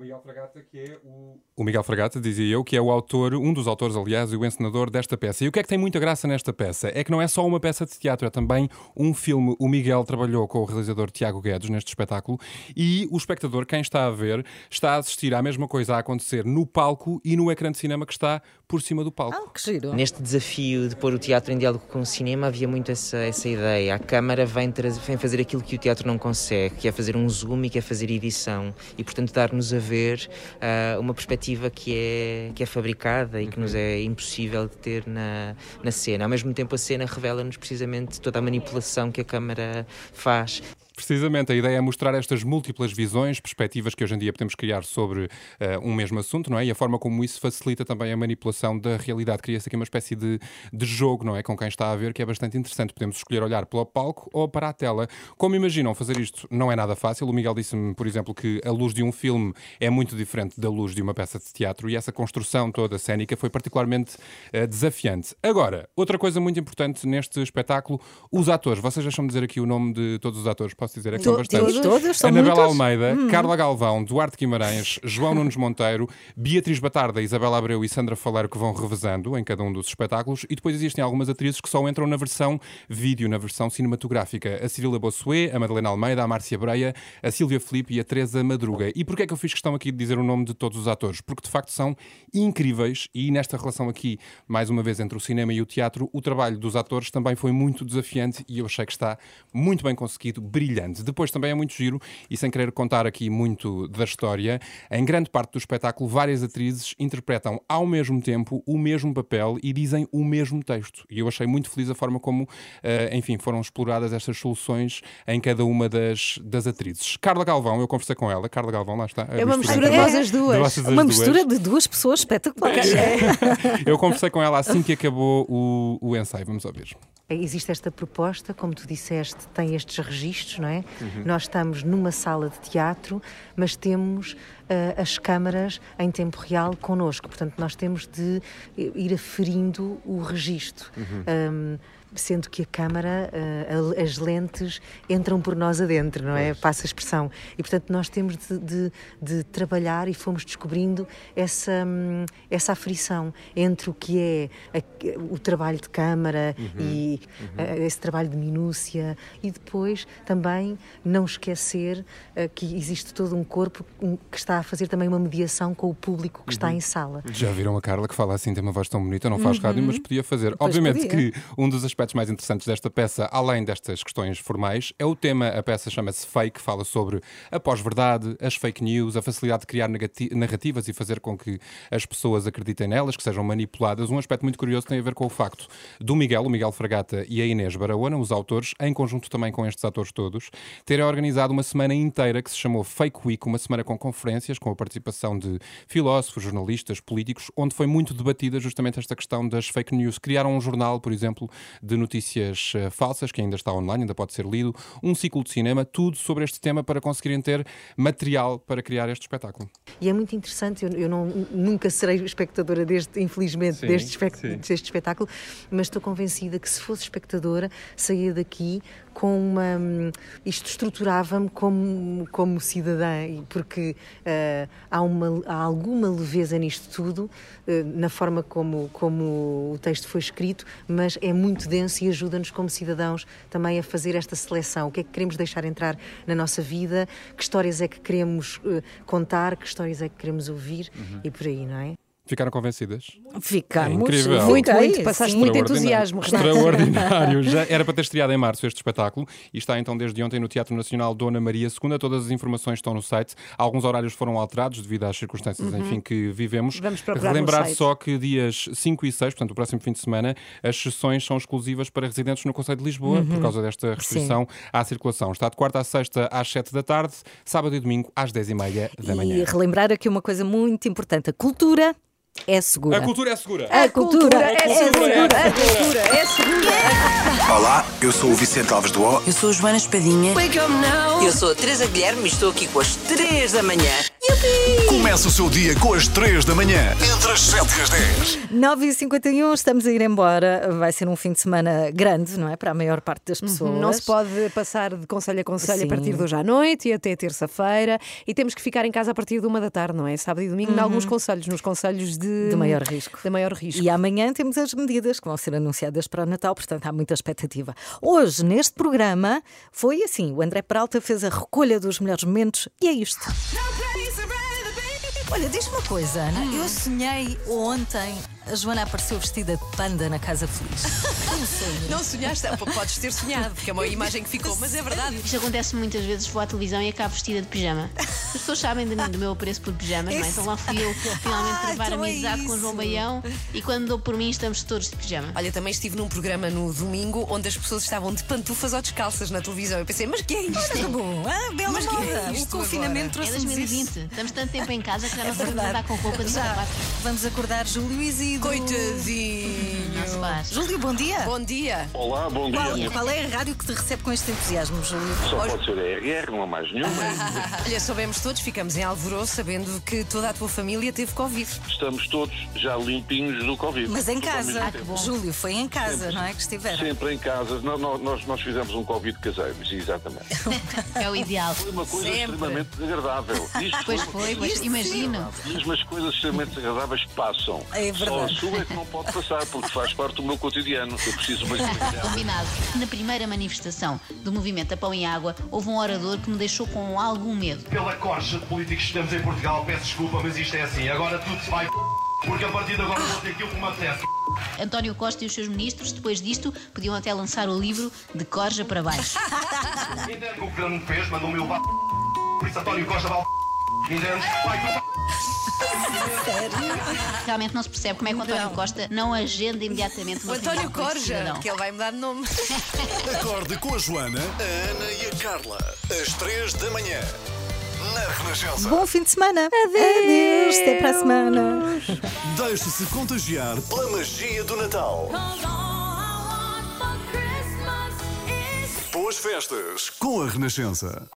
O Miguel Fragata, que é o. O Miguel Fragata, dizia eu, que é o autor, um dos autores, aliás, e o encenador desta peça. E o que é que tem muita graça nesta peça? É que não é só uma peça de teatro, é também um filme. O Miguel trabalhou com o realizador Tiago Guedes neste espetáculo e o espectador, quem está a ver, está a assistir à mesma coisa a acontecer no palco e no ecrã de cinema que está por cima do palco. que giro. Neste desafio de pôr o teatro em diálogo com o cinema havia muito essa, essa ideia. A câmara vem, vem fazer aquilo que o teatro não consegue, que é fazer um zoom e que é fazer edição. E, portanto, dar-nos a ver ah, uma perspectiva que é, que é fabricada e que nos é impossível de ter na, na cena. Ao mesmo tempo, a cena revela-nos precisamente toda a manipulação que a câmara faz. Precisamente, a ideia é mostrar estas múltiplas visões, perspectivas que hoje em dia podemos criar sobre eh, um mesmo assunto, não é? E a forma como isso facilita também a manipulação da realidade. Cria-se aqui uma espécie de, de jogo, não é? Com quem está a ver, que é bastante interessante. Podemos escolher olhar para o palco ou para a tela. Como imaginam, fazer isto não é nada fácil. O Miguel disse-me, por exemplo, que a luz de um filme é muito diferente da luz de uma peça de teatro e essa construção toda cénica foi particularmente eh, desafiante. Agora, outra coisa muito importante neste espetáculo, os atores. Vocês deixam-me dizer aqui o nome de todos os atores, posso dizer? É que são bastantes. todos? São Anabela muitos? Almeida, Hum. Carla Galvão, Duarte Guimarães, João Nunes Monteiro, Beatriz Batarda, Isabela Abreu e Sandra Faleiro que vão revezando em cada um dos espetáculos e depois existem algumas atrizes que só entram na versão vídeo, na versão cinematográfica. A Cirila Bossuet, a Madalena Almeida, a Márcia Breia, a Sílvia Felipe e a Teresa Madruga. E porquê é que eu fiz questão aqui de dizer o nome de todos os atores? Porque de facto são incríveis e nesta relação aqui, mais uma vez, entre o cinema e o teatro, o trabalho dos atores também foi muito desafiante e eu achei que está muito bem conseguido, brilhante. Depois também é muito giro e sem querer contar aqui muito da história, em grande parte do espetáculo, várias atrizes interpretam ao mesmo tempo o mesmo papel e dizem o mesmo texto. E eu achei muito feliz a forma como, eh, enfim, foram exploradas estas soluções em cada uma das, das atrizes. Carla Galvão, eu conversei com ela, Carla Galvão, lá está. É uma mistura de vós as duas. as Uma duas. mistura de duas pessoas espetaculares. [LAUGHS] Eu conversei com ela assim que acabou o, o ensaio. Vamos ouvir. Existe esta proposta, como tu disseste, tem estes registros, não é? Uhum. Nós estamos numa sala de teatro, mas temos ah, as câmaras em tempo real connosco. Portanto, nós temos de ir aferindo o registro. Uhum. Ahm, sendo que a câmara, a- as lentes entram por nós adentro, não é? Passa a expressão. E, portanto, nós temos de, de- de trabalhar e fomos descobrindo essa, hum, essa aflição entre o que é a- o trabalho de câmara Uhum. e ah, esse trabalho de minúcia e depois também não esquecer ah, que existe todo um corpo que está a fazer também uma mediação com o público que está em sala. Já viram a Carla que fala assim, tem uma voz tão bonita, não faz Uhum. rádio, mas podia fazer. Pois Obviamente podia. que um dos aspectos mais interessantes desta peça, além destas questões formais, é o tema. A peça chama-se Fake, fala sobre a pós-verdade, as fake news, a facilidade de criar narrativas e fazer com que as pessoas acreditem nelas, que sejam manipuladas. Um aspecto muito curioso tem a ver com o facto do Miguel, o Miguel Fragata e a Inês Barahona, os autores, em conjunto também com estes atores todos, terem organizado uma semana inteira que se chamou Fake Week, uma semana com conferências, com a participação de filósofos, jornalistas, políticos, onde foi muito debatida justamente esta questão das fake news. Criaram um jornal, por exemplo, de notícias eh, falsas, que ainda está online, ainda pode ser lido, um ciclo de cinema, tudo sobre este tema para conseguirem ter material para criar este espetáculo. E é muito interessante, eu, eu não, nunca serei espectadora deste, infelizmente, Sim, deste, espect- sim. deste espetáculo, mas estou convencida que se fosse espectadora, saía daqui com uma. hum, Isto estruturava-me como, como cidadã, porque ah, há, uma, há alguma leveza nisto tudo, eh, na forma como, como o texto foi escrito, mas é muito e ajuda-nos como cidadãos também a fazer esta seleção. O que é que queremos deixar entrar na nossa vida, que histórias é que queremos eh, contar, que histórias é que queremos ouvir Uhum. e por aí, não é? Ficaram convencidas? Ficamos. É incrível. Muito, muito. Passaste sim. muito Extraordinário. entusiasmo, Renato. Extraordinário. Já [LAUGHS] era para ter estreado em março este espetáculo e está então desde ontem no Teatro Nacional Dona Maria II. Todas as informações estão no site. Alguns horários foram alterados devido às circunstâncias, Uhum. enfim, que vivemos. Vamos procurar Relembrar só que dias 5 e 6, portanto, o próximo fim de semana, as sessões são exclusivas para residentes no Conselho de Lisboa, por Uhum. causa desta restrição à circulação. Está de quarta a sexta às 7 da tarde, sábado e domingo às 10 e meia da manhã. E relembrar aqui uma coisa muito importante: a cultura é segura. A cultura é segura. A cultura é é segura. segura. A cultura é segura. Olá, eu sou o Vicente Alves do O. Eu sou a Joana Espadinha. Eu sou a Teresa Guilherme e estou aqui com as 3 da manhã. Começa o seu dia com as 3 da manhã, entre as 7 e as 10. 9h51, estamos a ir embora. Vai ser um fim de semana grande, não é? Para a maior parte das pessoas. Não se pode passar de conselho a conselho Sim. a partir de hoje à noite e até terça-feira. E temos que ficar em casa a partir de uma da tarde, não é? Sábado e domingo, em alguns conselhos, nos conselhos de. De maior risco. De maior risco. E amanhã temos as medidas que vão ser anunciadas para o Natal, portanto há muita expectativa. Hoje, neste programa, foi assim: o André Peralta fez a recolha dos melhores momentos e é isto. Olha, diz-me uma coisa, Ana. Hum. Eu sonhei ontem a Joana apareceu vestida de panda na Casa Feliz. [LAUGHS] Um sonho. Não sonhaste? Ah, Podes ter sonhado, porque é uma [LAUGHS] imagem que ficou, mas é verdade. Isto acontece muitas vezes, vou à televisão e acabo vestida de pijama. As pessoas sabem de- do meu apreço por pijamas, não é? Então lá fui eu finalmente Ah, travar então é amizade com o João. Baião e quando dou por mim estamos todos de pijama. Olha, também estive num programa no domingo onde as pessoas estavam de pantufas ou descalças na televisão. Eu pensei, mas que é isto? Olha que bom, ah, bela Mas que é moda. isto o confinamento É trouxe-nos isso. 2020. Estamos tanto tempo em casa que já É não sabemos andar com roupa de Já. sapato. Vamos acordar Júlio Isidro. Coitadinho. Faz. Júlio, bom dia. Bom dia. Olá, bom dia. Qual, qual é a rádio que te recebe com este entusiasmo, Júlio? Só pode ser a RR, não há mais nenhuma. [LAUGHS] Olha, soubemos todos, ficamos em alvoroço sabendo que toda a tua família teve Covid. Estamos todos já limpinhos do Covid. Mas em casa. mesmo tempo. Júlio, foi em casa, não é? Que estiveram. Sempre em casa. Nó- nó- Nós, nós fizemos um Covid caseiro, exatamente. É o ideal. Foi uma coisa Sempre. extremamente desagradável. Isto Pois uma foi, pois imagino. Mesmo as coisas extremamente desagradáveis passam. É Só a verdade. sua é que não pode passar, porque faz parte do meu cotidiano. Eu preciso de uma [LAUGHS] Combinado. Na primeira manifestação do movimento A Pão e Água, houve um orador que me deixou com algum medo. Pela corcha de políticos que temos em Portugal, peço desculpa, mas isto é assim. Agora tudo se vai porque a partir de agora vou ter aquilo que me apetece. António Costa e os seus ministros, depois disto, podiam até lançar o livro De Corja para Baixo. Entende o que o governo fez? Mandou-me levar por isso António Costa vai Entende? Vai, Realmente não se percebe como é que o António Costa não agenda imediatamente O uma António com esse Corja, cidadão. que ele vai mudar de nome. [LAUGHS] Acorde com a Joana, a Ana e a Carla, às 3 da manhã, na Renascença. Bom fim de semana. Adeus. Até para a semana. Deixe-se contagiar pela magia do Natal. Boas festas com a Renascença.